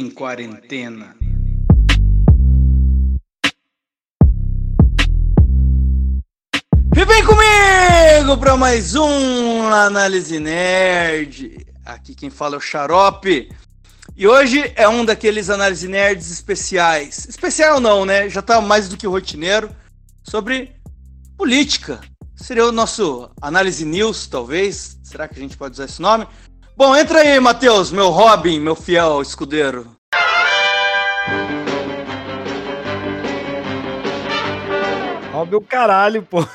em quarentena. E vem comigo para mais um Análise Nerd. Aqui quem fala é o Xarope. E hoje é um daqueles Análise Nerds especiais. Especial não, né? Já tá mais do que rotineiro. Sobre política. Seria o nosso Análise News, talvez. Será que a gente pode usar esse nome? Bom, entra aí, Matheus, meu Robin, meu fiel escudeiro. Robin o caralho, pô.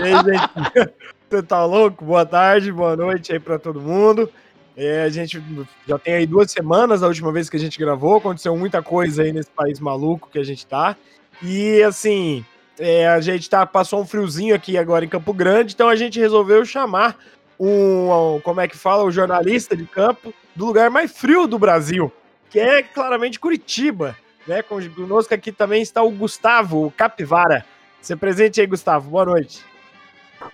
E aí, gente? Você tá louco? Boa tarde, boa noite aí pra todo mundo. É, a gente já tem aí duas semanas da última vez que a gente gravou, aconteceu muita coisa aí nesse país maluco que a gente tá. E assim, é, a gente tá, passou um friozinho aqui agora em Campo Grande, então a gente resolveu chamar um, um, como é que fala, o um jornalista de campo do lugar mais frio do Brasil, que é claramente Curitiba. Né? Conosco aqui também está o Gustavo, o Capivara. Você presente aí, Gustavo. Boa noite.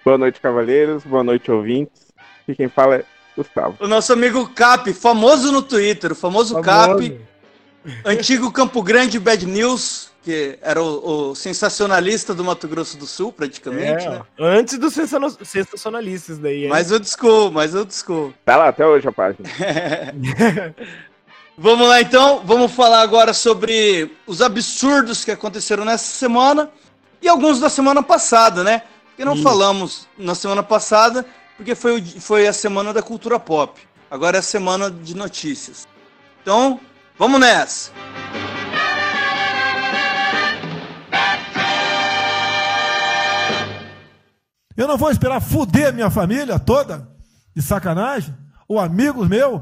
Boa noite, cavaleiros. Boa noite, ouvintes. E quem fala é Gustavo. O nosso amigo Cap, famoso no Twitter, o famoso, famoso. Cap, antigo Campo Grande Bad News, que era o, o, sensacionalista do Mato Grosso do Sul, praticamente, é, né? Antes dos sensacionalistas daí. Mas eu desculpo, mas eu desculpo. Tá lá até hoje a página. vamos lá então, vamos falar agora sobre os absurdos que aconteceram nessa semana e alguns da semana passada, né? Porque não Isso. falamos na semana passada, porque foi, foi a semana da cultura pop. Agora é a semana de notícias. Então, vamos nessa! Eu não vou esperar fuder minha família toda, de sacanagem, ou amigos meus,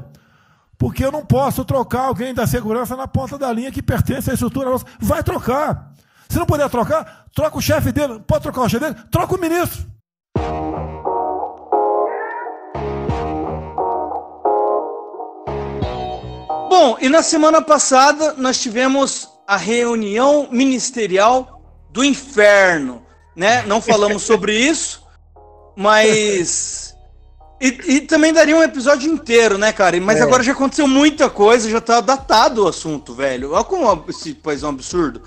porque eu não posso trocar alguém da segurança na ponta da linha que pertence à estrutura nossa. Vai trocar. Se não puder trocar, troca o chefe dele. Pode trocar o chefe dele? Troca o ministro. Bom, e na semana passada nós tivemos a reunião ministerial do inferno, né? Não falamos sobre isso, mas. E, e, também daria um episódio inteiro, né, cara? Mas é. agora já aconteceu muita coisa, já tá datado o assunto, velho. Olha como esse país é um absurdo.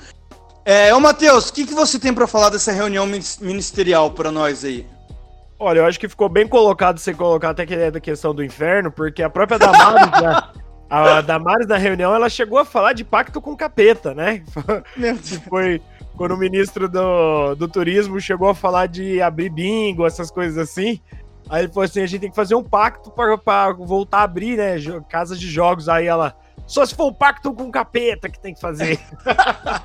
É, ô Matheus, o que, que você tem para falar dessa reunião ministerial para nós aí? Olha, eu acho que ficou bem colocado você colocar até que é da questão do inferno, porque a própria Damares, né, a Damares na reunião, ela chegou a falar de pacto com capeta, né? Foi, quando o ministro do, do turismo chegou a falar de abrir bingo, essas coisas assim. Aí ele falou assim: a gente tem que fazer um pacto para voltar a abrir, né? Casas de jogos. Aí ela. Só se for um pacto com o capeta que tem que fazer.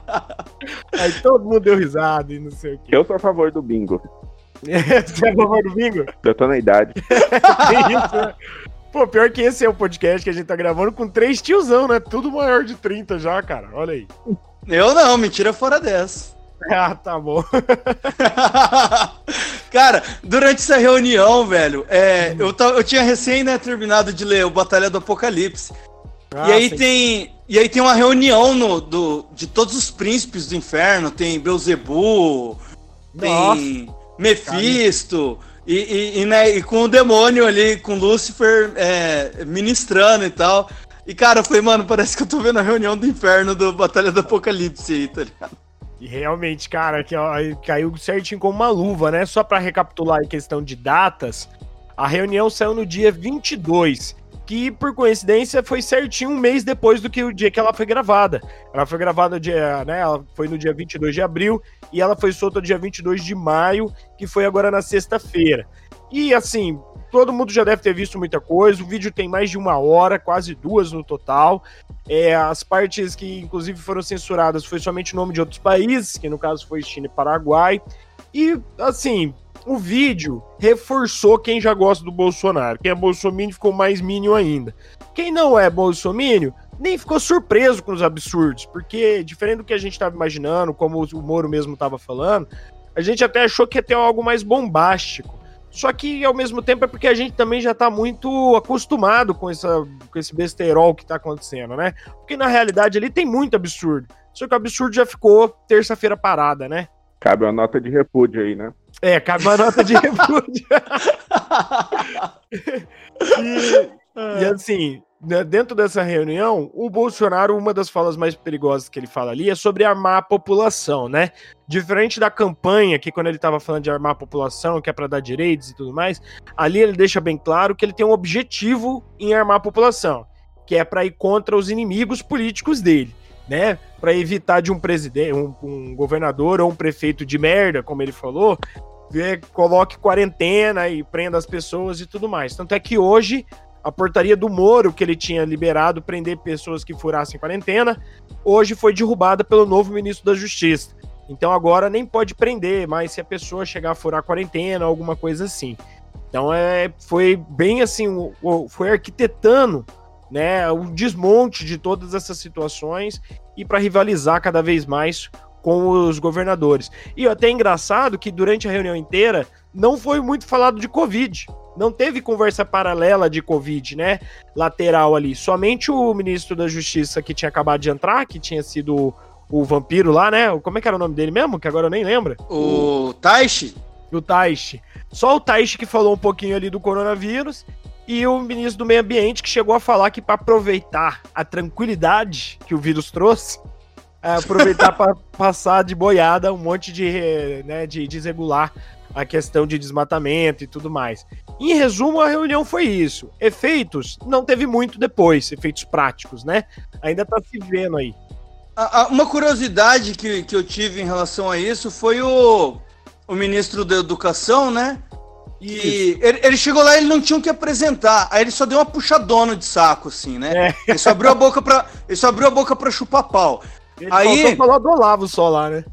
Aí todo mundo deu risada e não sei o quê. Eu sou a favor do bingo. Você é a favor do bingo? Eu tô na idade. isso, né? Pô, pior que esse é o podcast que a gente tá gravando com três tiozão, né? Tudo maior de 30 já, cara. Olha aí. Eu não, mentira fora dessa. Ah, tá bom. Cara, durante essa reunião, velho, é, eu, eu tinha recém né, terminado de ler o Batalha do Apocalipse. Ah, e aí sim. tem. E aí tem uma reunião no, do, de todos os príncipes do inferno. Tem Beuzebu, tem Mephisto, e, e, e, né, e com o demônio ali, com Lúcifer é, ministrando e tal. E, cara, foi, mano, parece que eu tô vendo a reunião do inferno do Batalha do Apocalipse aí, tá ligado? E realmente, cara, que ó, caiu certinho como uma luva, né? Só para recapitular em questão de datas, a reunião saiu no dia 22, que por coincidência foi certinho um mês depois do que o dia que ela foi gravada. Ela foi gravada dia, né, ela foi no dia 22 de abril e ela foi solta dia 22 de maio, que foi agora na sexta-feira. E assim, todo mundo já deve ter visto muita coisa. O vídeo tem mais de uma hora, quase duas no total. É, as partes que, inclusive, foram censuradas foi somente o nome de outros países, que no caso foi China e Paraguai. E, assim, o vídeo reforçou quem já gosta do Bolsonaro. Quem é Bolsonaro ficou mais mínimo ainda. Quem não é Bolsonaro nem ficou surpreso com os absurdos, porque, diferente do que a gente estava imaginando, como o Moro mesmo estava falando, a gente até achou que ia ter algo mais bombástico. Só que ao mesmo tempo é porque a gente também já tá muito acostumado com, essa, com esse besterol que tá acontecendo, né? Porque na realidade ali tem muito absurdo. Só que o absurdo já ficou terça-feira parada, né? Cabe uma nota de repúdio aí, né? É, cabe uma nota de repúdio. e, e assim, né, dentro dessa reunião, o Bolsonaro, uma das falas mais perigosas que ele fala ali é sobre armar a população, né? Diferente da campanha, que quando ele estava falando de armar a população, que é para dar direitos e tudo mais, ali ele deixa bem claro que ele tem um objetivo em armar a população, que é para ir contra os inimigos políticos dele, né? Para evitar de um presidente, um, um, governador ou um prefeito de merda, como ele falou, ver, coloque quarentena e prenda as pessoas e tudo mais. Tanto é que hoje a portaria do Moro, que ele tinha liberado prender pessoas que furassem quarentena, hoje foi derrubada pelo novo ministro da Justiça. Então agora nem pode prender, mas se a pessoa chegar a furar quarentena, alguma coisa assim. Então é, foi bem assim, foi arquitetando né, o desmonte de todas essas situações e para rivalizar cada vez mais com os governadores. E até é engraçado que durante a reunião inteira não foi muito falado de Covid não teve conversa paralela de Covid, né? Lateral ali. Somente o ministro da Justiça que tinha acabado de entrar, que tinha sido o vampiro lá, né? Como é que era o nome dele mesmo? Que agora eu nem lembro. O Taishi? O Taishi. Só o Taishi que falou um pouquinho ali do coronavírus. E o ministro do Meio Ambiente que chegou a falar que para aproveitar a tranquilidade que o vírus trouxe, é, aproveitar para passar de boiada um monte de, né, de desregular a questão de desmatamento e tudo mais. Em resumo, a reunião foi isso. Efeitos não teve muito depois, efeitos práticos, né? Ainda tá se vendo aí. Uma curiosidade que, que eu tive em relação a isso foi o, o ministro da Educação, né? E ele, ele, chegou lá e ele não tinha o que apresentar. Aí ele só deu uma puxadona de saco, assim, né? É. Ele só abriu a boca pra, ele só abriu a boca pra chupar pau. Ele aí falar do Olavo só lá, né?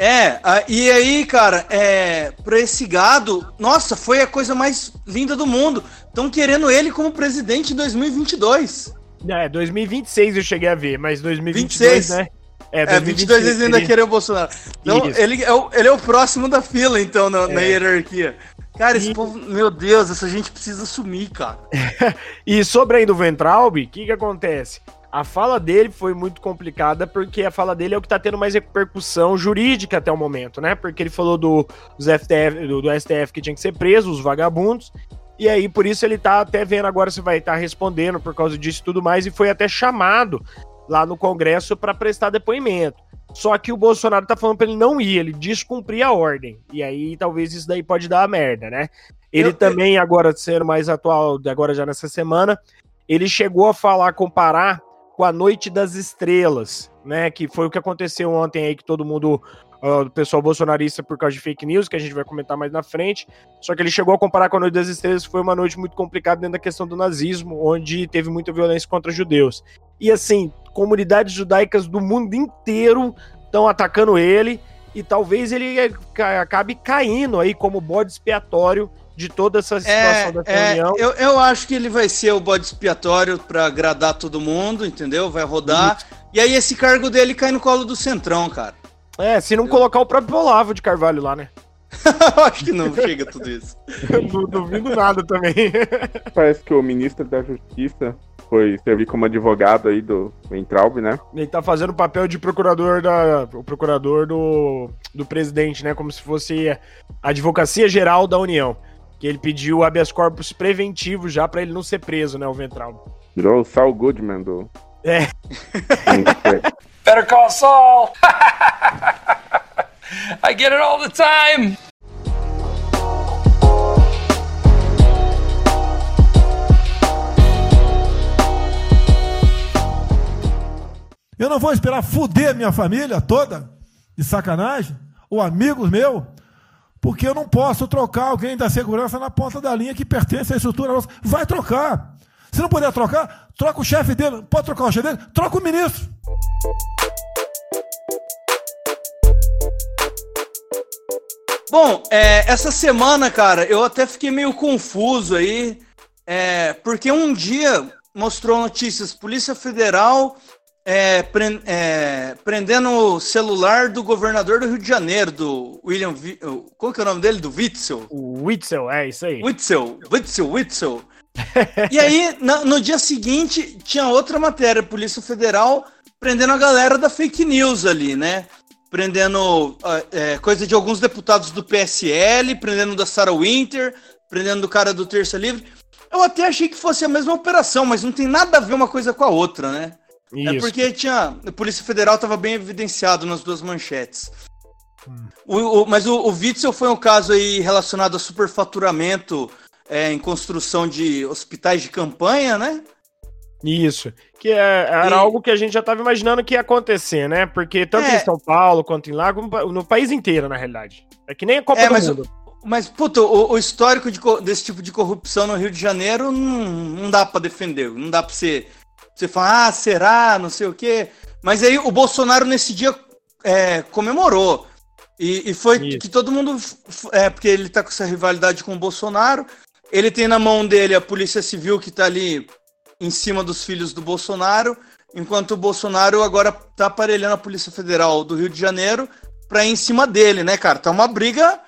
É, e aí, cara, é, pra esse gado, nossa, foi a coisa mais linda do mundo. Estão querendo ele como presidente em 2022. É, 2026 eu cheguei a ver, mas 2022, 26. né? É, 2022 é, 22 eles ainda querem o Bolsonaro. Então, ele é, o, ele é o próximo da fila, então, na, é. na hierarquia. Cara, esse e... povo, meu Deus, essa gente precisa sumir, cara. e sobre aí do Ventralbe, o que que acontece? A fala dele foi muito complicada porque a fala dele é o que está tendo mais repercussão jurídica até o momento, né? Porque ele falou do, dos FTF, do, do STF que tinha que ser preso, os vagabundos, e aí por isso ele tá até vendo agora se vai estar tá respondendo por causa disso e tudo mais, e foi até chamado lá no Congresso para prestar depoimento. Só que o Bolsonaro tá falando para ele não ir, ele descumprir a ordem. E aí talvez isso daí pode dar a merda, né? Ele eu, também, eu... agora sendo mais atual, agora já nessa semana, ele chegou a falar, comparar com a Noite das Estrelas, né? Que foi o que aconteceu ontem aí, que todo mundo, uh, o pessoal bolsonarista, por causa de fake news, que a gente vai comentar mais na frente. Só que ele chegou a comparar com a Noite das Estrelas, que foi uma noite muito complicada dentro da questão do nazismo, onde teve muita violência contra judeus. E assim, comunidades judaicas do mundo inteiro estão atacando ele, e talvez ele acabe caindo aí como bode expiatório de toda essa situação é, da é, reunião. É, eu, eu acho que ele vai ser o bode expiatório para agradar todo mundo, entendeu? Vai rodar. Isso. E aí esse cargo dele cai no colo do Centrão, cara. É, se não entendeu? colocar o próprio Olavo de Carvalho lá, né? Eu acho que não chega tudo isso. não duvido nada também. Parece que o ministro da Justiça foi servir como advogado aí do Entraub, né? Ele tá fazendo o papel de procurador da o procurador do, do presidente, né, como se fosse a advocacia geral da União que ele pediu habeas corpus preventivo já para ele não ser preso, né, o Ventral. Virou o Saul Goodman do... É. Better call Saul! I get it all the time! Eu não vou esperar fuder minha família toda, de sacanagem, ou amigos meus, porque eu não posso trocar alguém da segurança na ponta da linha que pertence à estrutura nossa. Vai trocar. Se não puder trocar, troca o chefe dele. Pode trocar o chefe dele? Troca o ministro. Bom, é, essa semana, cara, eu até fiquei meio confuso aí, é, porque um dia mostrou notícias: Polícia Federal é, pre, é, prendendo o celular do governador do Rio de Janeiro, do William. Qual que é o nome dele? Do Witzel? O Witzel, é isso aí. Witzel, Witzel, Witzel. e aí, no, no dia seguinte, tinha outra matéria, Polícia Federal prendendo a galera da fake news ali, né? Prendendo é, coisa de alguns deputados do PSL, prendendo da Sarah Winter, prendendo do cara do Terça Livre. eu até achei que fosse a mesma operação, mas não tem nada a ver uma coisa com a outra, né? É Isso. É porque tinha. A Polícia Federal estava bem evidenciado nas duas manchetes. Hum. O, o, mas o, o Witzel foi um caso aí relacionado a superfaturamento é, em construção de hospitais de campanha, né? Isso. Que é, era e... algo que a gente já estava imaginando que ia acontecer, né? Porque tanto é... em São Paulo quanto em lá, no país inteiro, na realidade. É que nem a Copa é, do mas, Mundo. Mas, puta, o, o histórico de, desse tipo de corrupção no Rio de Janeiro não, não dá para defender. Não dá para você, você falar, ah, será, não sei o quê. Mas aí o Bolsonaro nesse dia é, comemorou. E, e foi Isso. que todo mundo. É, porque ele tá com essa rivalidade com o Bolsonaro. Ele tem na mão dele a Polícia Civil que tá ali em cima dos filhos do Bolsonaro, enquanto o Bolsonaro agora tá aparelhando a Polícia Federal do Rio de Janeiro pra ir em cima dele, né, cara? Tá uma briga.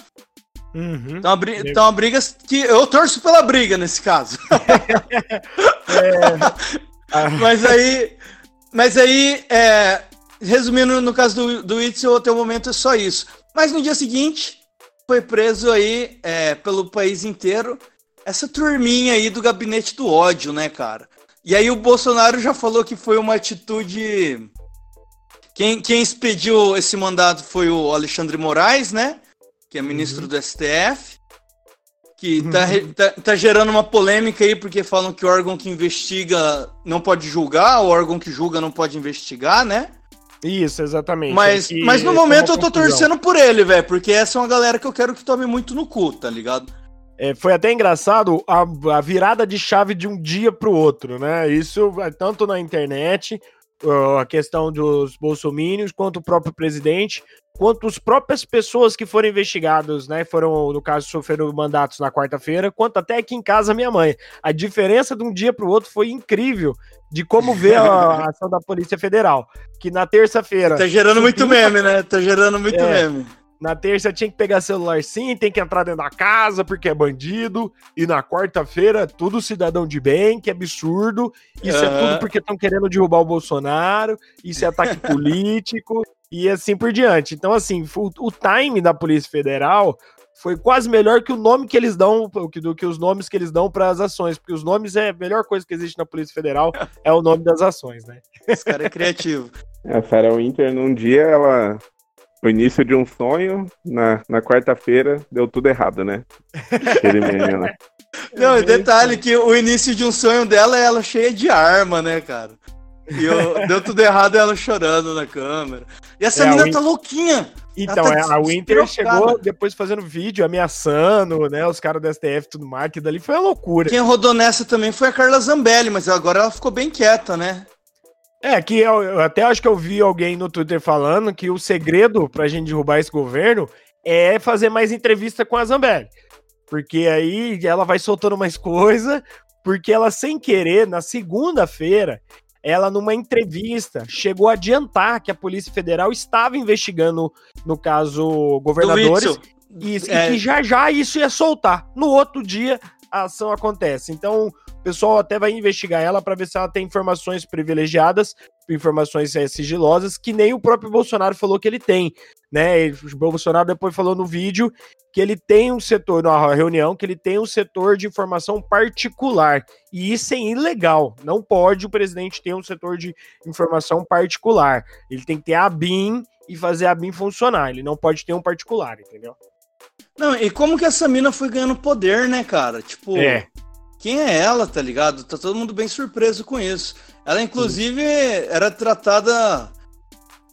Uhum. Tá, uma briga, tá uma briga que eu torço pela briga nesse caso. é... mas aí. Mas aí, é, resumindo, no caso do, do Itzel, até o momento é só isso. Mas no dia seguinte, foi preso aí é, pelo país inteiro essa turminha aí do gabinete do ódio, né, cara? E aí o Bolsonaro já falou que foi uma atitude. Quem, quem expediu esse mandato foi o Alexandre Moraes, né? Que é ministro uhum. do STF. Que tá, uhum. tá, tá, gerando uma polêmica aí, porque falam que o órgão que investiga não pode julgar, o órgão que julga não pode investigar, né? Isso, exatamente. Mas, é mas no momento é eu tô torcendo por ele, velho, porque essa é uma galera que eu quero que tome muito no cu, tá ligado? É, foi até engraçado a, a, virada de chave de um dia para o outro, né? Isso tanto na internet, a questão dos bolsomínios, quanto o próprio presidente, quanto as próprias pessoas que foram investigadas, né? Foram, no caso, sofreram mandatos na quarta-feira, quanto até aqui em casa minha mãe. A diferença de um dia para o outro foi incrível de como ver a, a ação da Polícia Federal. Que na terça-feira. Tá gerando muito meme, né? Tá gerando muito é, meme. Na terça tinha que pegar celular sim, tem que entrar dentro da casa porque é bandido. E na quarta-feira, tudo cidadão de bem, que absurdo. Isso uhum. é tudo porque estão querendo derrubar o Bolsonaro. Isso é ataque político. E assim por diante. Então, assim, o, o time da Polícia Federal foi quase melhor que o nome que eles dão, do que os nomes que eles dão para as ações, porque os nomes é a melhor coisa que existe na Polícia Federal, é o nome das ações, né? Esse cara é criativo. A Sarah Winter, num dia, ela o início de um sonho, na, na quarta-feira deu tudo errado, né? Aquele meme, né? Não, e detalhe que o início de um sonho dela é ela cheia de arma, né, cara? E eu, deu tudo errado ela chorando na câmera. E essa é, menina tá louquinha. Então, tá é, a Winter chegou depois fazendo vídeo, ameaçando, né, os caras do STF e tudo mais, que dali foi uma loucura. Quem rodou nessa também foi a Carla Zambelli, mas agora ela ficou bem quieta, né? É, que eu, eu, até acho que eu vi alguém no Twitter falando que o segredo pra gente derrubar esse governo é fazer mais entrevista com a Zambelli. Porque aí ela vai soltando mais coisa, porque ela, sem querer, na segunda-feira, ela, numa entrevista, chegou a adiantar que a Polícia Federal estava investigando, no caso, governadores, e, é... e que já já isso ia soltar. No outro dia, a ação acontece. Então, o pessoal até vai investigar ela para ver se ela tem informações privilegiadas, informações é, sigilosas, que nem o próprio Bolsonaro falou que ele tem, né? O Bolsonaro depois falou no vídeo que ele tem um setor, na reunião, que ele tem um setor de informação particular. E isso é ilegal. Não pode o presidente ter um setor de informação particular. Ele tem que ter a BIM e fazer a BIM funcionar. Ele não pode ter um particular, entendeu? Não, e como que essa mina foi ganhando poder, né, cara? Tipo, é. Quem é ela, tá ligado? Tá todo mundo bem surpreso com isso. Ela, inclusive, Sim. era tratada.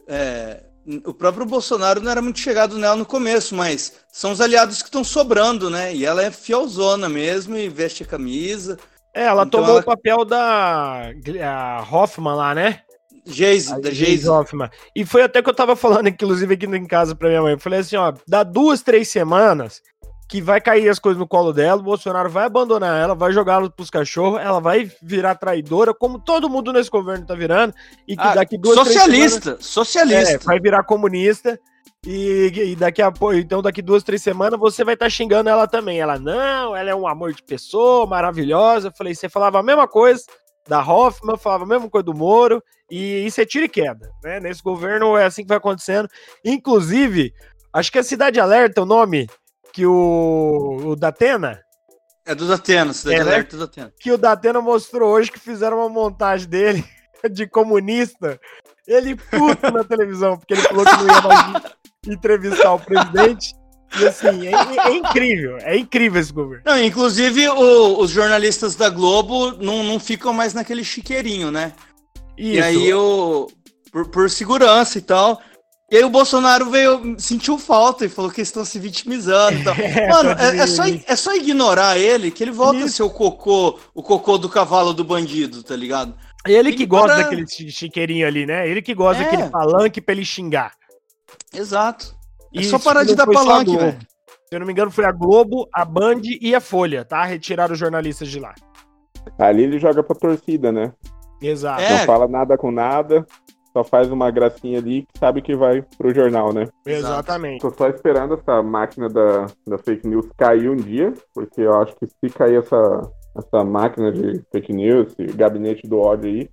É, o próprio Bolsonaro não era muito chegado nela no começo, mas são os aliados que estão sobrando, né? E ela é fielzona mesmo e veste a camisa. É, ela então tomou ela... o papel da Hoffman lá, né? Geise, da Geise. Hoffman. E foi até que eu tava falando, inclusive, aqui em casa pra minha mãe. Eu falei assim, ó, dá duas, três semanas que vai cair as coisas no colo dela, o Bolsonaro vai abandonar ela, vai jogá-la pros cachorros, ela vai virar traidora, como todo mundo nesse governo tá virando, e que ah, daqui duas, Socialista, semanas, socialista. É, vai virar comunista, e, e, daqui a pouco, então daqui duas, três semanas você vai estar tá xingando ela também. Ela, não, ela é um amor de pessoa, maravilhosa. Eu falei, você falava a mesma coisa da Hoffman, falava a mesma coisa do Moro, e isso é tiro e queda, né? Nesse governo é assim que vai acontecendo. Inclusive, acho que é Cidade Alerta o nome que o, o Datena. É do Datena, Cidade É, né? Alerta do Datena. Que o Datena mostrou hoje que fizeram uma montagem dele de comunista. Ele puto na televisão, porque ele falou que não ia mais entrevistar o presidente. E assim, é, é incrível, é incrível esse governo. Não, inclusive o- os jornalistas da Globo não, não ficam mais naquele chiqueirinho, né? E aí o. Por, por segurança e tal. E aí o Bolsonaro veio, sentiu falta e falou que eles estão se vitimizando e tal. Mano, é, é só, ir. é só ignorar ele que ele volta a ser o cocô, o cocô do cavalo do bandido, tá ligado? Ele que gosta daquele chi- chiqueirinho ali, né? Ele que gosta É. daquele palanque pra ele xingar. Exato. É E só parar de não dar palanque, velho. Se eu não me engano, foi a Globo, a Band e a Folha, tá? Retiraram os jornalistas de lá. Ali ele joga pra torcida, né? Exato. É. Não fala nada com nada, só faz uma gracinha ali que sabe que vai pro jornal, né? Exatamente. Tô só esperando essa máquina da, da fake news cair um dia, porque eu acho que se cair essa, essa máquina de fake news, esse gabinete do ódio aí,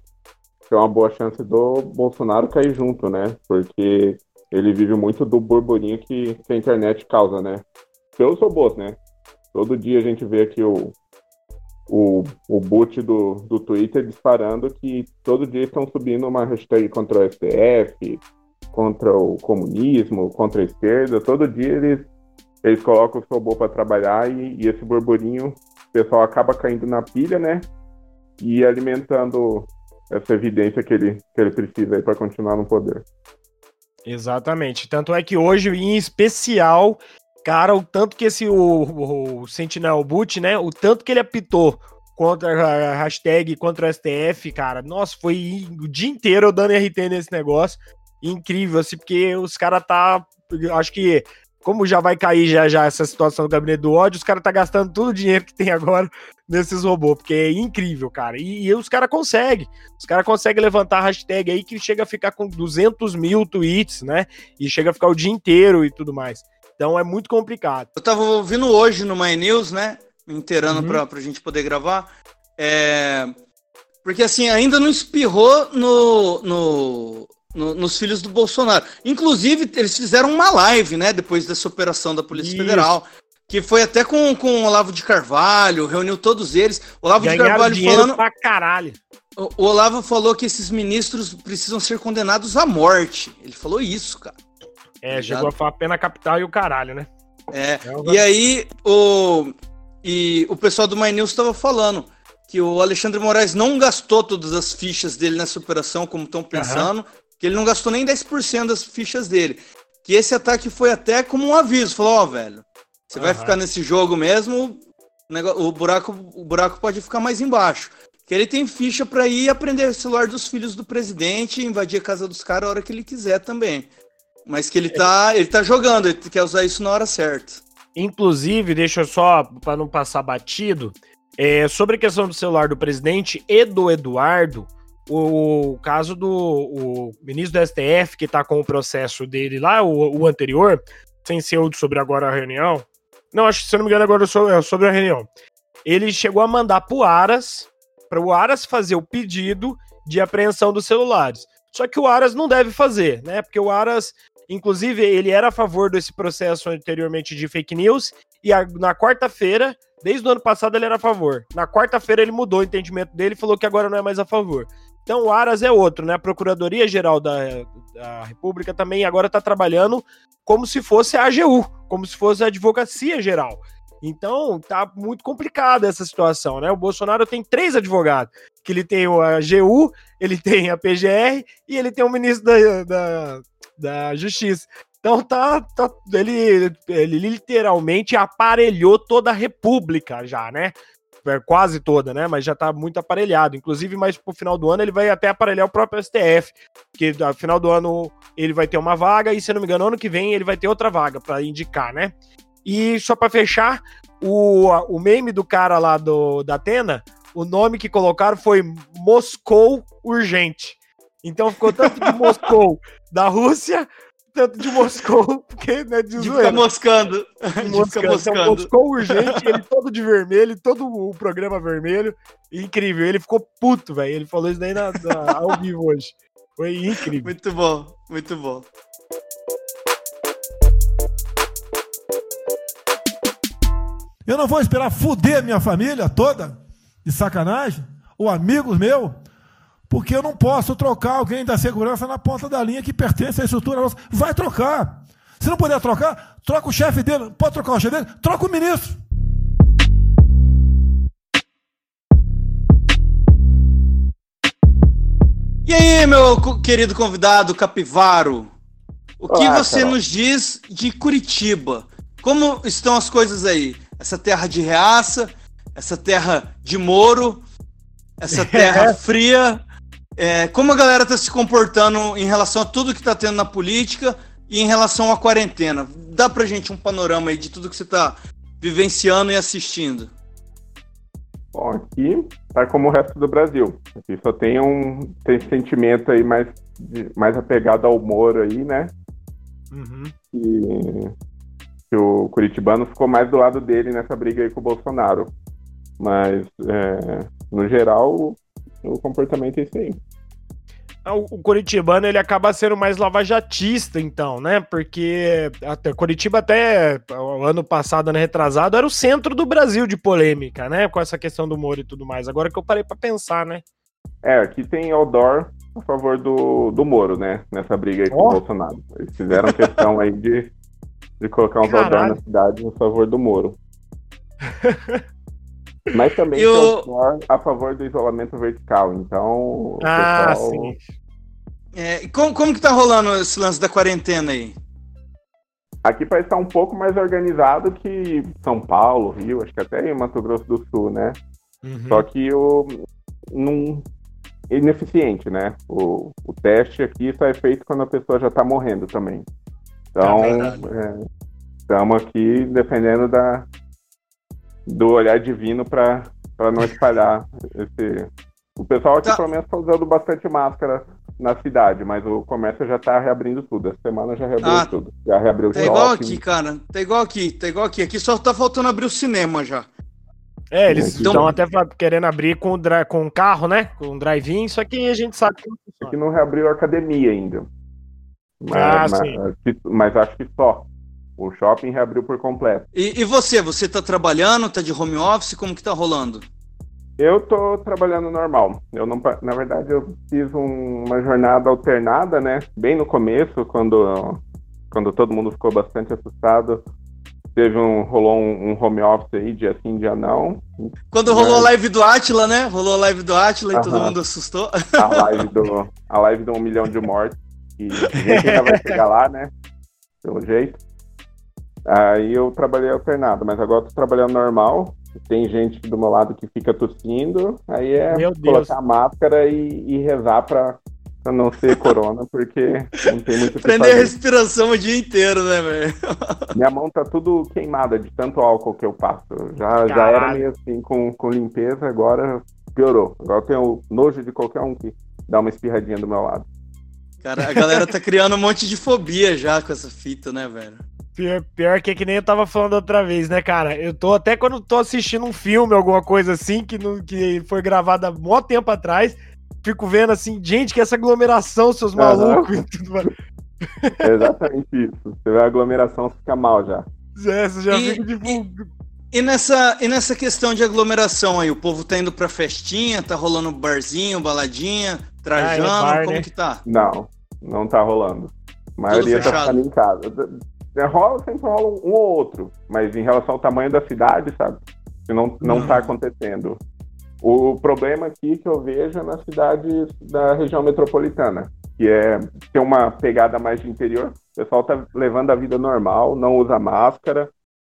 tem uma boa chance do Bolsonaro cair junto, né? Porque ele vive muito do burburinho que, que a internet causa, né? Pelos robôs, né? Todo dia a gente vê aqui o, o, o boot do, do Twitter disparando que todo dia estão subindo uma hashtag contra o STF, contra o comunismo, contra a esquerda. Todo dia eles, eles colocam os robôs para trabalhar e, e esse burburinho, o pessoal acaba caindo na pilha, né? E alimentando essa evidência que ele, que ele precisa para continuar no poder. Exatamente. Tanto é que hoje, em especial, cara, o tanto que esse o, o, Sentinel Boot, né? O tanto que ele apitou contra a hashtag contra o STF, cara. Nossa, foi o dia inteiro eu dando RT nesse negócio. Incrível, assim, porque os caras tá. Acho que. Como já vai cair já já essa situação do gabinete do ódio, os caras tá gastando todo o dinheiro que tem agora nesses robôs, porque é incrível, cara. E, e os caras conseguem. Os caras conseguem levantar a hashtag aí que chega a ficar com 200 mil tweets, né? E chega a ficar o dia inteiro e tudo mais. Então é muito complicado. Eu tava ouvindo hoje no My News, né? Me inteirando Uhum. pra, pra gente poder gravar. É... Porque assim, ainda não espirrou no, no, no- nos filhos do Bolsonaro. Inclusive, eles fizeram uma live, né? Depois dessa operação da Polícia Isso. Federal. Que foi até com, com o Olavo de Carvalho, reuniu todos eles. O Olavo de Ganharam Carvalho dinheiro falando. pra caralho. O o Olavo falou que esses ministros precisam ser condenados à morte. Ele falou isso, cara. É, Obrigado. chegou a falar pena capital e o caralho, né? É, É E aí, o, e o pessoal do My News estava falando que o Alexandre Moraes não gastou todas as fichas dele nessa operação, como estão pensando, que ele não gastou nem 10% das fichas dele. Que esse ataque foi até como um aviso: falou, ó, velho, você vai Aham. ficar nesse jogo mesmo, o, nego- o buraco, o buraco pode ficar mais embaixo. Que ele tem ficha para ir aprender o celular dos filhos do presidente e invadir a casa dos caras a hora que ele quiser também. Mas que ele tá, ele tá jogando, ele quer usar isso na hora certa. Inclusive, deixa eu só, para não passar batido, é, sobre a questão do celular do presidente e do Eduardo, o, o caso do o ministro do STF, que tá com o processo dele lá, o, o anterior, sem ser o sobre agora a reunião. Não, acho que se eu não me engano, agora é so- é sobre a reunião. Ele chegou a mandar pro Aras, para o Aras fazer o pedido de apreensão dos celulares. Só que o Aras não deve fazer, né? Porque o Aras Inclusive, ele era a favor desse processo anteriormente de fake news, e a- na quarta-feira, desde o ano passado, ele era a favor. Na quarta-feira, ele mudou o entendimento dele e falou que agora não é mais a favor. Então, o Aras é outro, né? A Procuradoria-Geral da, da República também agora está trabalhando como se fosse a AGU, como se fosse a Advocacia Geral. Então, tá muito complicada essa situação, né? O Bolsonaro tem três advogados, que ele tem a AGU, ele tem a PGR e ele tem o ministro da, da, da Justiça. Então tá, tá ele, ele literalmente aparelhou toda a República já, né? É, Quase toda, né? Mas já tá muito aparelhado. Inclusive, mais pro final do ano ele vai até aparelhar o próprio STF, que no final do ano ele vai ter uma vaga e se não me engano, ano que vem ele vai ter outra vaga para indicar, né? E só para fechar, o, o meme do cara lá do, da Atena, o nome que colocaram foi Moscou Urgente. Então ficou tanto de Moscou da Rússia, tanto de Moscou, porque né, de De ficar zoeira. moscando. De De ficar moscando. Então, moscando. Moscou Urgente, ele todo de vermelho, todo o programa vermelho. Incrível, ele ficou puto, velho. Ele falou isso daí na, na- ao vivo hoje. Foi incrível. Muito bom, muito bom. Eu não vou esperar fuder minha família toda, de sacanagem, ou amigos meus, porque eu não posso trocar alguém da segurança na ponta da linha que pertence à estrutura nossa. Vai trocar. Se não puder trocar, troca o chefe dele. Pode trocar o chefe dele? Troca o ministro. E aí, meu querido convidado Capivaro? O que Olá, você Carol. nos diz de Curitiba? Como estão as coisas aí? Essa terra de reaça, essa terra de Moro, essa terra fria. É, como a galera está se comportando em relação a tudo que está tendo na política e em relação à quarentena? Dá pra gente um panorama aí de tudo que você está vivenciando e assistindo. Bom, aqui tá como o resto do Brasil. Aqui só tem um tem sentimento aí mais, mais apegado ao Moro aí, né? Uhum. E que o Curitibano ficou mais do lado dele nessa briga aí com o Bolsonaro. Mas, é, no geral, o comportamento é esse aí. O Curitibano ele acaba sendo mais lavajatista, então, né? Porque até Curitiba até o ano passado, ano retrasado, era o centro do Brasil de polêmica, né? Com essa questão do Moro e tudo mais. Agora que eu parei para pensar, né? É, aqui tem outdoor a favor do, do Moro, né? Nessa briga aí oh. com o Bolsonaro. Eles fizeram questão aí de, de colocar um outdoor na cidade a favor do Moro. Mas também eu... a favor do isolamento vertical, então. Ah, pessoal... sim. É, como, como que tá rolando esse lance da quarentena aí? Aqui parece estar um pouco mais organizado que São Paulo, Rio, acho que até em Mato Grosso do Sul, né? Uhum. Só que o não ineficiente, né? O, o teste aqui só é feito quando a pessoa já está morrendo também. Então, estamos é, aqui dependendo da, do olhar divino para não espalhar esse. O pessoal aqui, tá. pelo menos, está usando bastante máscara na cidade, mas o comércio já está reabrindo tudo. Essa semana já reabriu ah, tudo. Já reabriu Tá igual aqui, cara. Tá igual aqui, tá igual aqui. Aqui só tá faltando abrir o cinema já. É, eles estão então, até querendo abrir com, com carro, né? Com drive-in, só que a gente sabe que não funciona. Aqui não reabriu a academia ainda. Mas, ah, mas, mas acho que só. O shopping reabriu por completo. E, e você? Você está trabalhando? Está de home office? Como que tá rolando? Eu tô trabalhando normal. Eu não, na verdade, eu fiz um, uma jornada alternada, né? Bem no começo, quando, quando todo mundo ficou bastante assustado. Teve um, rolou um, um home office aí, dia sim, dia não. Quando Mas... rolou a live do Atila, né? Rolou a live do Atila e todo mundo assustou. A live do, a live do um milhão de mortes. E a gente ainda vai chegar lá, né? Pelo jeito. Aí eu trabalhei alternado, mas agora tô trabalhando normal. Tem gente do meu lado que fica tossindo, aí é colocar a máscara e, e rezar pra, pra não ser corona, porque não tem muito Prender a respiração o dia inteiro, né, velho? Minha mão tá tudo queimada de tanto álcool que eu passo. Já, já era meio assim com, com limpeza, agora piorou. Agora eu tenho nojo de qualquer um que dá uma espirradinha do meu lado. Cara, a galera tá criando um monte de fobia já com essa fita, né, velho? Pior, pior que é que nem eu tava falando outra vez, né, cara? Eu tô até quando tô assistindo um filme, alguma coisa assim, que, não, que foi gravada há mó tempo atrás, fico vendo assim, gente, que essa aglomeração, seus malucos. Exatamente isso. Você vê a aglomeração, fica mal já. É, você já e, fica tipo. E, e, nessa, e nessa questão de aglomeração aí, o povo tá indo pra festinha, tá rolando barzinho, baladinha, trajando, ah, é bar, como né? que tá? Não, não tá rolando. A maioria tá ficando em casa. É, rola, sempre rola um, ou outro, mas em relação ao tamanho da cidade, sabe? Não, não está acontecendo. O problema aqui que eu vejo é nas cidades da região metropolitana, que é tem uma pegada mais de interior. O pessoal está levando a vida normal, não usa máscara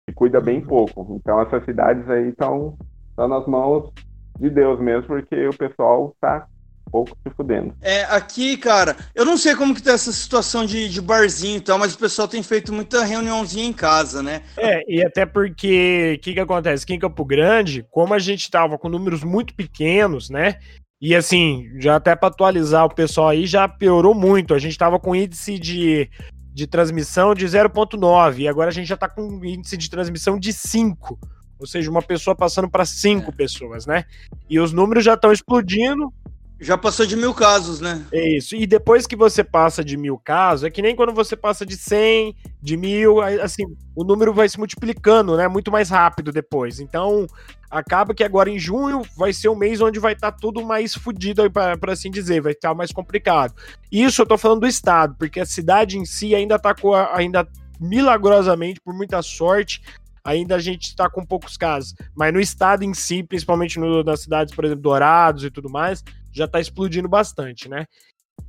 e cuida bem uhum. pouco. Então essas cidades aí estão nas mãos de Deus mesmo, porque o pessoal está pouco se fudendo. É, aqui, cara, eu não sei como que tá essa situação de, de barzinho e tal, mas o pessoal tem feito muita reuniãozinha em casa, né? É, e até porque, o que que acontece? Aqui em Campo Grande, como a gente tava com números muito pequenos, né? E assim, já até para atualizar o pessoal aí, já piorou muito. A gente tava com índice de, de transmissão de 0.9 e agora a gente já tá com índice de transmissão de 5. Ou seja, uma pessoa passando para cinco é. pessoas, né? E os números já estão explodindo Já passou de mil casos, né? É isso. E depois que você passa de mil casos, é que nem quando você passa de 100, de mil, assim, o número vai se multiplicando, né? Muito mais rápido depois. Então, acaba que agora em junho vai ser um mês onde vai estar tá tudo mais fodido, para assim dizer, vai estar tá mais complicado. Isso eu tô falando do estado, porque a cidade em si ainda tá com a, ainda milagrosamente, por muita sorte, ainda a gente está com poucos casos. Mas no estado em si, principalmente no, nas cidades, por exemplo, Dourados e tudo mais, já está explodindo bastante, né?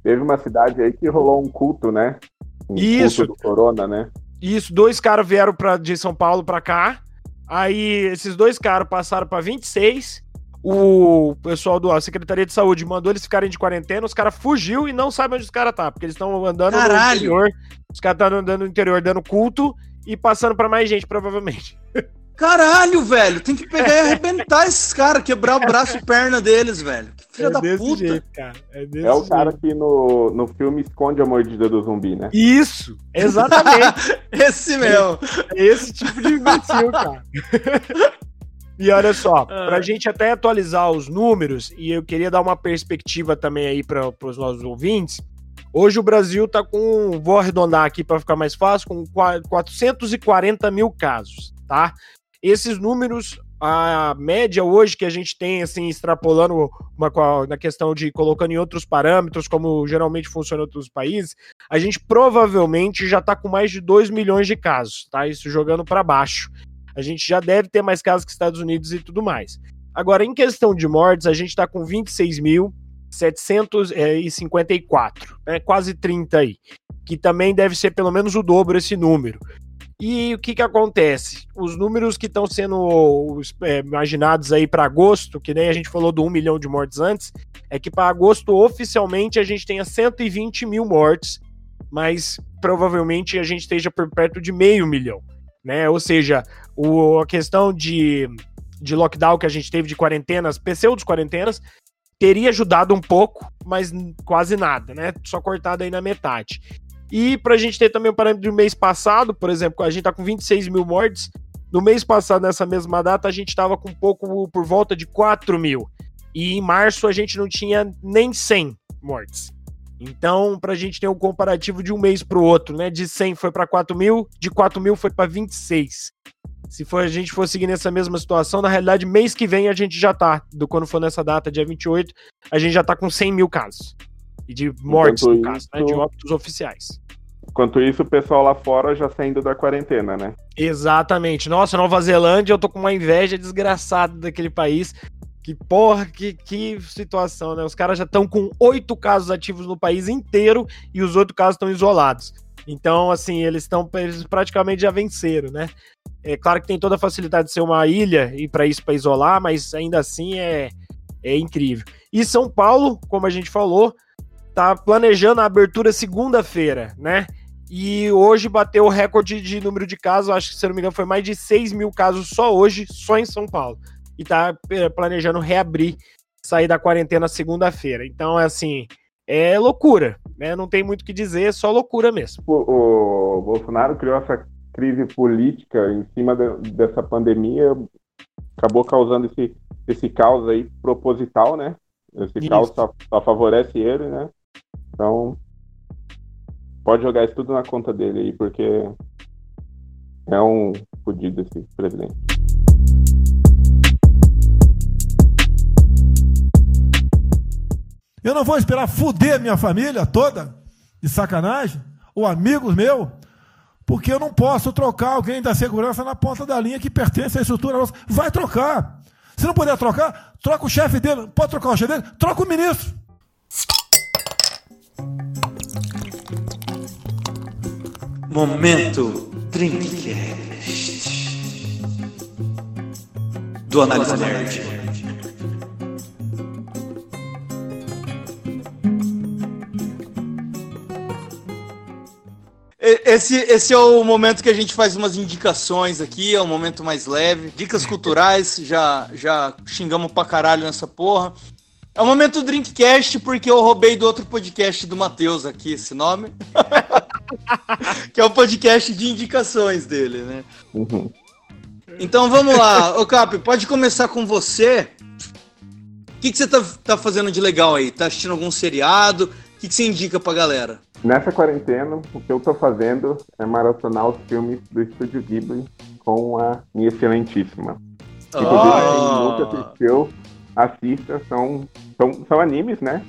Teve uma cidade aí que rolou um culto, né? Um Isso. Culto do corona, né? Isso, dois caras vieram pra, de São Paulo para cá. Aí esses dois caras passaram para 26. O pessoal da Secretaria de Saúde mandou eles ficarem de quarentena. Os caras fugiu e não sabem onde os caras tá, porque eles estão andando Caralho. no interior. Os caras estão andando no interior dando culto e passando para mais gente, provavelmente. Caralho, velho, tem que pegar e arrebentar esses caras, quebrar o braço e perna deles, velho. Filha é da desse puta. jeito, cara. É, desse É o cara que no, no filme esconde a mordida do zumbi, né? Isso, exatamente. Esse mesmo. É esse tipo de imbecil, cara. E olha só, pra gente até atualizar os números, e eu queria dar uma perspectiva também aí para os nossos ouvintes. Hoje o Brasil tá com, vou arredondar aqui para ficar mais fácil, com qua- 440 mil casos, tá? Esses números, a média hoje que a gente tem, assim, extrapolando uma, na questão de colocando em outros parâmetros, como geralmente funciona em outros países, a gente provavelmente já tá com mais de 2 milhões de casos, tá? Isso jogando para baixo. A gente já deve ter mais casos que Estados Unidos e tudo mais. Agora, em questão de mortes, a gente está com 26.754, né? quase 30 aí, que também deve ser pelo menos o dobro esse número. E o que, que acontece? Os números que estão sendo é, imaginados aí para agosto, que nem a gente falou do 1 milhão de mortes antes, é que para agosto oficialmente a gente tenha 120 mil mortes, mas provavelmente a gente esteja por perto de meio milhão, né? Ou seja, o, a questão de, de lockdown que a gente teve de quarentenas, pseudos quarentenas, teria ajudado um pouco, mas quase nada, né? Só cortado aí na metade. E pra gente ter também o parâmetro do mês passado, por exemplo, a gente tá com 26 mil mortes. No mês passado, nessa mesma data, a gente tava com um pouco por volta de 4 mil. E em março a gente não tinha nem 100 mortes. Então, pra gente ter um comparativo de um mês pro outro, né? De 100 foi pra 4 mil, de 4 mil foi pra 26. Se for, a gente for seguir nessa mesma situação, na realidade, mês que vem a gente já tá, do quando for nessa data, dia 28, a gente já tá com 100 mil casos. E de mortes, no caso, né? De óbitos oficiais. Enquanto isso, o pessoal lá fora já saindo da quarentena, né? Exatamente. Nossa, Nova Zelândia, eu tô com uma inveja desgraçada daquele país. Que porra, que, que situação, né? Os caras já estão com oito casos ativos no país inteiro e os outros casos estão isolados. Então, assim, eles estão eles praticamente já venceram, né? É claro que tem toda a facilidade de ser uma ilha e para isso para isolar, mas ainda assim é, é incrível. E São Paulo, como a gente falou, tá planejando a abertura segunda-feira, né? E hoje bateu o recorde de número de casos, acho que se não me engano foi mais de 6 mil casos só hoje, só em São Paulo. E tá eh, planejando reabrir, sair da quarentena segunda-feira. Então, é assim, é loucura, né? Não tem muito o que dizer, é só loucura mesmo. O, o Bolsonaro criou essa crise política em cima de- dessa pandemia, acabou causando esse, esse caos aí proposital, né? Esse Isso. caos só, só favorece ele, né? Então, pode jogar isso tudo na conta dele aí, porque é um fodido esse presidente. Eu não vou esperar fuder minha família toda, de sacanagem, ou amigos meus, porque eu não posso trocar alguém da segurança na ponta da linha que pertence à estrutura nossa. Vai trocar. Se não puder trocar, troca o chefe dele. Pode trocar o chefe dele? Troca o ministro. Momento Dreamcast do Análise Nerd. Esse, esse é o momento que a gente faz umas indicações aqui, é um momento mais leve. Dicas culturais, já, já xingamos pra caralho nessa porra. É o momento Drinkcast, porque eu roubei do outro podcast do Matheus aqui, esse nome. que é o podcast de indicações dele, né? Uhum. Então vamos lá, ô Cap, pode começar com você. que, que você tá, tá fazendo de legal aí? Tá assistindo algum seriado? O que, que você indica pra galera? Nessa quarentena, o que eu tô fazendo é maratonar os filmes do Estúdio Ghibli com a minha excelentíssima. Inclusive, quem Oh. nunca assistiu, assista. São, são, são animes, né?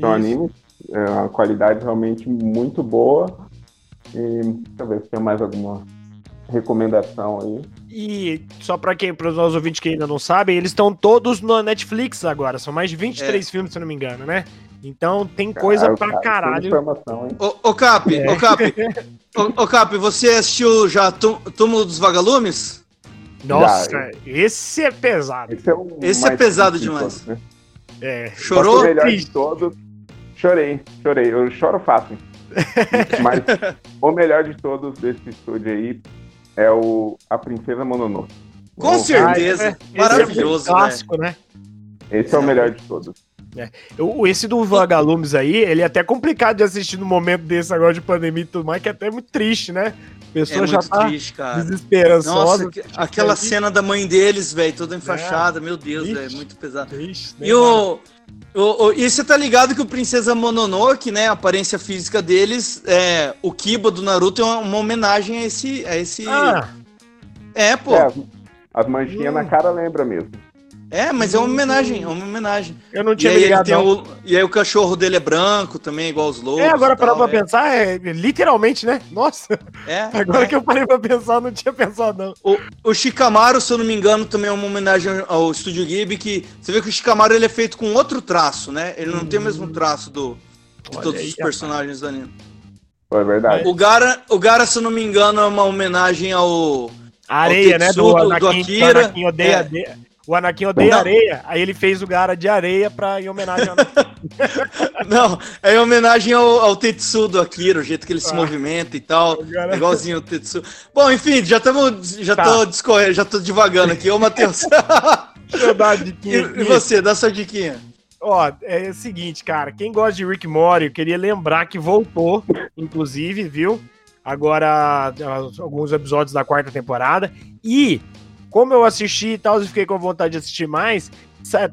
São animes. É uma qualidade realmente muito boa. E deixa eu ver se tem mais alguma recomendação aí. E só pra quem, para os nossos ouvintes que ainda não sabem, eles estão todos na Netflix agora. São mais de 23 filmes, se eu não me engano, né? Então tem coisa Cara, pra caralho. Informação, hein? Ô, ô Cap, É. ô Cap, ô, ô Cap, você assistiu já Tú- Túmulo dos Vagalumes? Nossa, Já, esse é pesado. Esse é, o Esse é pesado demais. né? É. Chorou? Melhor de todos. Chorei, chorei. Eu choro fácil. Mas o melhor de todos desse estúdio aí é o A Princesa Mononoke. Com O- certeza. Esse é Maravilhoso, muito clássico, né? Esse é o melhor de todos. Eu- Esse do Vagalumes aí, ele é até complicado de assistir no momento desse agora de pandemia e tudo mais, que é até muito triste, né? A É pessoa já muito tá triste, cara. desesperançosa. Nossa, que- aquela cena da mãe deles, velho, toda enfaixada, meu Deus, velho, muito pesado. Triste, né, E o, o, o- e você tá ligado que o Princesa Mononoke, né, a aparência física deles, é, o Kiba do Naruto é uma, uma homenagem a esse, a esse... Ah, É, pô, É, as, as manchinhas Hum. na cara lembra mesmo. Mas é uma homenagem, é uma homenagem. eu não E tinha aí, ele ligado. tem não. o, e aí o cachorro dele é branco também, igual os lobos. É, agora e parando pra é. pensar, é literalmente, né? Nossa, É, agora é. que eu parei pra pensar, eu não tinha pensado, não. O, o Shikamaru, se eu não me engano, também é uma homenagem ao Estúdio Ghibli, que você vê que o Shikamaru ele é feito com outro traço, né? Ele não tem o mesmo traço do, de Olha todos aí, os personagens do anime. Foi verdade. O Gara, o Gara, se eu não me engano, é uma homenagem ao. A areia, né? Do Tetsudo, do Anakin, Akira. do Anakin odeia, É. O Anakin odeia Não. areia, aí ele fez o Gara de areia pra, em homenagem ao Anakin. Não, é em homenagem ao, ao Tetsu do Akira, o jeito que ele se Ah. movimenta e tal. Igualzinho o Tetsu. Bom, enfim, já estamos. Já Tá. tô discorrendo, já tô devagando aqui. Ô, Matheus. Deixa eu dar e, diquinha e aqui. você, dá sua diquinha. Ó, é o seguinte, cara. Quem gosta de Rick Mori, eu queria lembrar que voltou, inclusive, viu? Agora, alguns episódios da quarta temporada. E, como eu assisti e tal, e fiquei com vontade de assistir mais,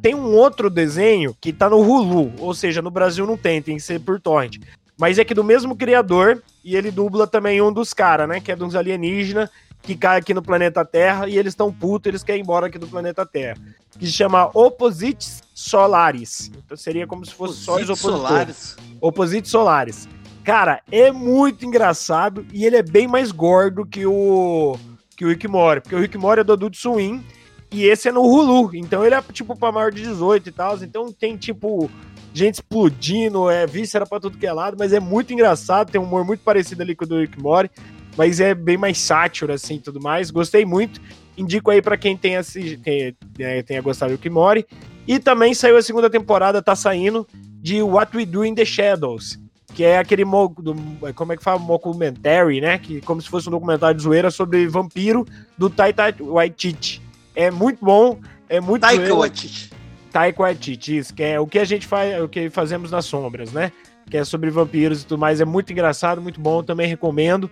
tem um outro desenho que tá no Hulu. Ou seja, no Brasil não tem, tem que ser por torrent. Mas é que do mesmo criador, e ele dubla também um dos caras, né? Que é uns alienígenas que cai aqui no planeta Terra e eles estão putos, eles querem ir embora aqui do planeta Terra. Que se chama Opposites Solaris. Então seria como se fosse só os Os opositores. solares. Opposites Solares. Cara, é muito engraçado e ele é bem mais gordo que o que o Rick Mori, porque o Rick Mori é do Adult Swim e esse é no Hulu, então ele é tipo pra maior de 18 e tal, então tem tipo gente explodindo, é víscera pra tudo que é lado, mas é muito engraçado, tem um humor muito parecido ali com o do Rick Mori, mas é bem mais sátiro assim, tudo mais. Gostei muito. Indico aí pra quem tenha tenha, tenha, tenha gostado do Rick Mori. E também saiu a segunda temporada, tá saindo de What We Do in the Shadows, que é aquele do, como é que fala, documentary, né? Que como se fosse um documentário de zoeira sobre vampiro do Taika Waititi. É muito bom, é muito Taika. Waititi. Taika Waititi, isso, que é o que a gente faz, o que fazemos nas sombras, né? Que é sobre vampiros e tudo mais, é muito engraçado, muito bom, também recomendo.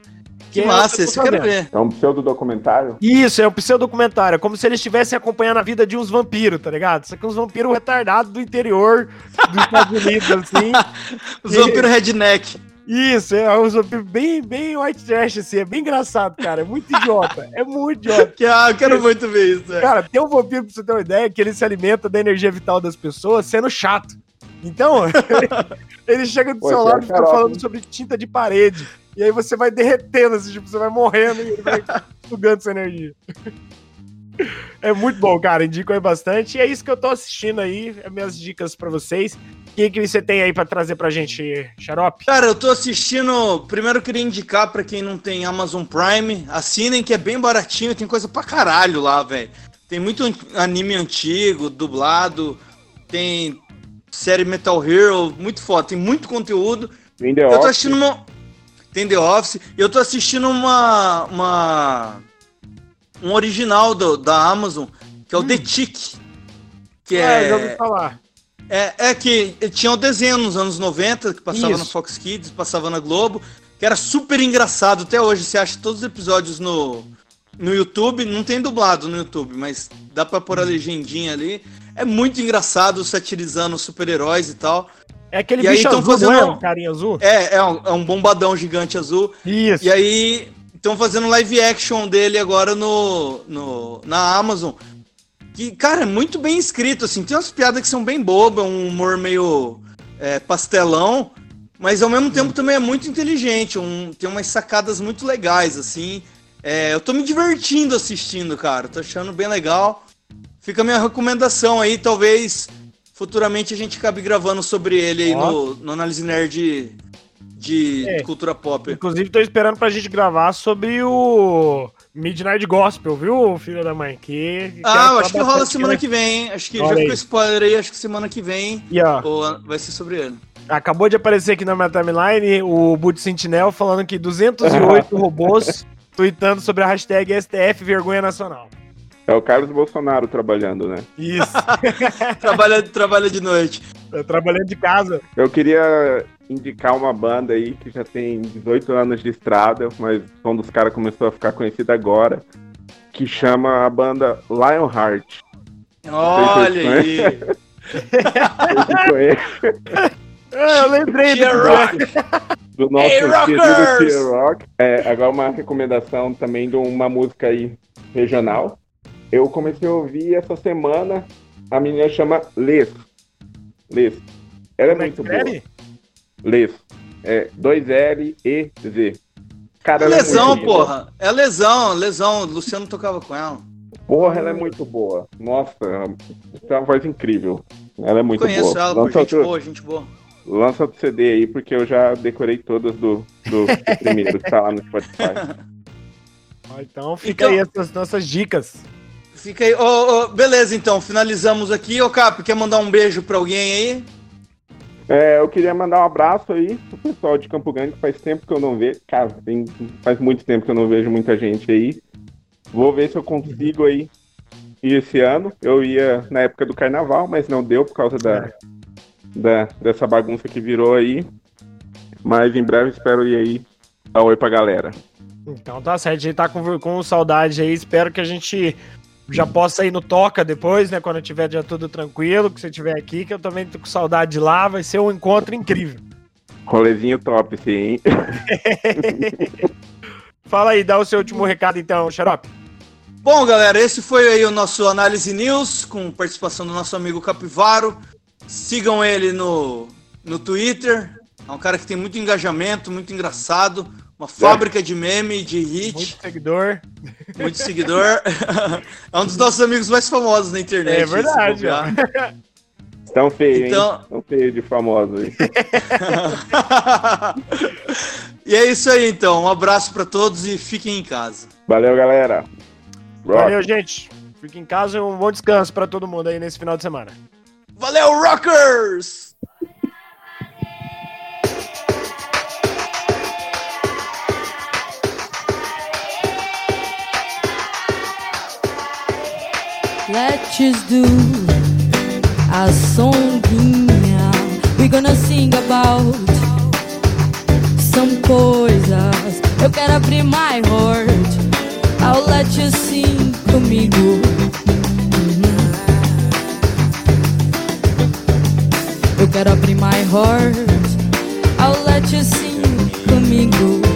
Que é o massa, esse eu quero ver. É um pseudo-documentário. Isso, é um pseudocumentário, é como se eles estivessem acompanhando a vida de uns vampiros, tá ligado? Só que uns vampiros retardados do interior dos Estados Unidos, assim. Os vampiros redneck. Isso, é uns vampiros bem, bem white trash, assim, é bem engraçado, cara, é muito idiota, é muito idiota. Que, ah, eu quero muito ver isso. é. Cara, tem um vampiro, pra você ter uma ideia, que ele se alimenta da energia vital das pessoas sendo chato. Então, ele chega do Pô, seu é lado e fica falando sobre tinta de parede. E aí você vai derretendo, assim, tipo, você vai morrendo e ele vai sugando essa energia. É muito bom, cara. Indico aí bastante. E é isso que eu tô assistindo aí. É minhas dicas pra vocês. O que, que você tem aí pra trazer pra gente, Xarope? Cara, eu tô assistindo. Primeiro eu queria indicar pra quem não tem Amazon Prime, assinem que é bem baratinho, tem coisa pra caralho lá, velho. Tem muito an- anime antigo, dublado, tem série Metal Hero, muito foda, tem muito conteúdo. Em The Eu tô Office, assistindo uma. Tem The Office. Eu tô assistindo uma. uma um original do- da Amazon, que é o The Tick. Que Ah, é. já ouvi falar. É, é que tinha o desenho nos anos 90, que passava Isso. na Fox Kids, passava na Globo, que era super engraçado. Até hoje você acha todos os episódios no, no YouTube, não tem dublado no YouTube, mas dá pra pôr a legendinha ali. É muito engraçado satirizando super-heróis e tal. É aquele E aí bicho tão azul, fazendo- não é? Um carinha azul? É, é um, é um bombadão gigante azul. Isso. E aí estão fazendo live action dele agora no, no na Amazon. Que, cara, é muito bem escrito, assim. Tem umas piadas que são bem bobas, um humor meio é, pastelão, mas ao mesmo tempo também é muito inteligente. Um, tem umas sacadas muito legais, assim. É, eu tô me divertindo assistindo, cara. Tô achando bem legal. Fica a minha recomendação aí, talvez futuramente a gente acabe gravando sobre ele aí no, no Análise Nerd de É. cultura pop. Inclusive, tô esperando pra gente gravar sobre o Midnight Gospel, viu, filho da mãe? Que, Ah, quero eu acho que rola semana que vem, hein? Acho que Olha já aí. ficou spoiler aí, acho que semana que vem E ó, ou vai ser sobre ele. acabou de aparecer aqui na minha timeline o Boot Sentinel falando que 208 robôs tweetando sobre a hashtag STF Vergonha Nacional. É o Carlos Bolsonaro trabalhando, né? Isso, Trabalha, trabalha de noite. tô trabalhando de casa. Eu queria indicar uma banda aí que já tem 18 anos de estrada, mas o som dos caras começou a ficar conhecido agora, que chama a banda Lionheart. Olha aí. Ah, eu lembrei do Rock. do nosso Hey, querido Rock. É, agora uma recomendação também de uma música aí regional. Eu comecei a ouvir essa semana, a menina chama Les. Les. Ela é Como é muito boa. Les. É 2L-E-Z. Cara, ela é lesão, boa. porra. É lesão, lesão. Luciano tocava com ela. Porra, ela é muito boa. Nossa, tem uma voz incrível. Ela é muito Conheço boa. ela, pô, lança, gente outro, boa, gente boa. lança outro CD aí, porque eu já decorei todas do, do, do primeiro que tá lá no Spotify. Ó, Então fica Então- aí essas nossas dicas. Fica aí. Ô, ô, beleza, então, finalizamos aqui. Ô, Cap, quer mandar um beijo pra alguém aí? É, eu queria mandar um abraço aí pro pessoal de Campo Grande, que faz tempo que eu não vejo. Cara, tem, faz muito tempo que eu não vejo muita gente aí. Vou ver se eu consigo aí ir esse ano. Eu ia na época do carnaval, mas não deu por causa da, da, dessa bagunça que virou aí. Mas em breve espero ir aí dar um oi pra galera. Então tá certo, a gente tá com, com saudade aí. Espero que a gente já possa ir no Toca depois, né? Quando tiver já tudo tranquilo, que você estiver aqui, que eu também tô com saudade de lá. Vai ser um encontro incrível. Rolezinho top, sim, hein? Fala aí, dá o seu último recado então, Xarope. Bom, galera, esse foi aí o nosso Análise News, com participação do nosso amigo Capivaro. Sigam ele no, no Twitter. É um cara que tem muito engajamento, muito engraçado. Uma fábrica de meme, de hit, Muito seguidor. muito seguidor. é um dos nossos amigos mais famosos na internet. É verdade, se bobear. Tão feio, Então- hein? Tão feio de famoso aí. e é isso aí, então. Um abraço pra todos e fiquem em casa. Valeu, galera. Rock. Valeu, gente. Fique em casa e um bom descanso pra todo mundo aí nesse final de semana. Valeu, Rockers! Let's do a songuinha. We're gonna sing about some coisas. Eu quero abrir my heart. I'll let you sing comigo. Eu quero abrir my heart. I'll let you sing comigo.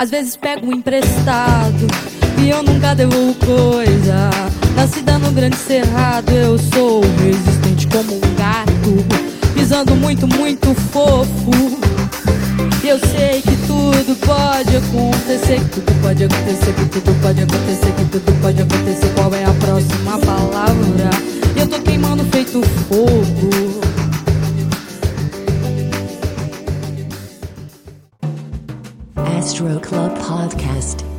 Às vezes pego emprestado e eu nunca devolvo coisa. Nascida no grande cerrado, eu sou resistente como um gato, pisando muito, muito fofo. Eu sei que tudo pode acontecer, que tudo pode acontecer, que tudo pode acontecer, que tudo pode acontecer. Qual é a próxima palavra? Eu tô queimando feito fogo. Astro Club Podcast.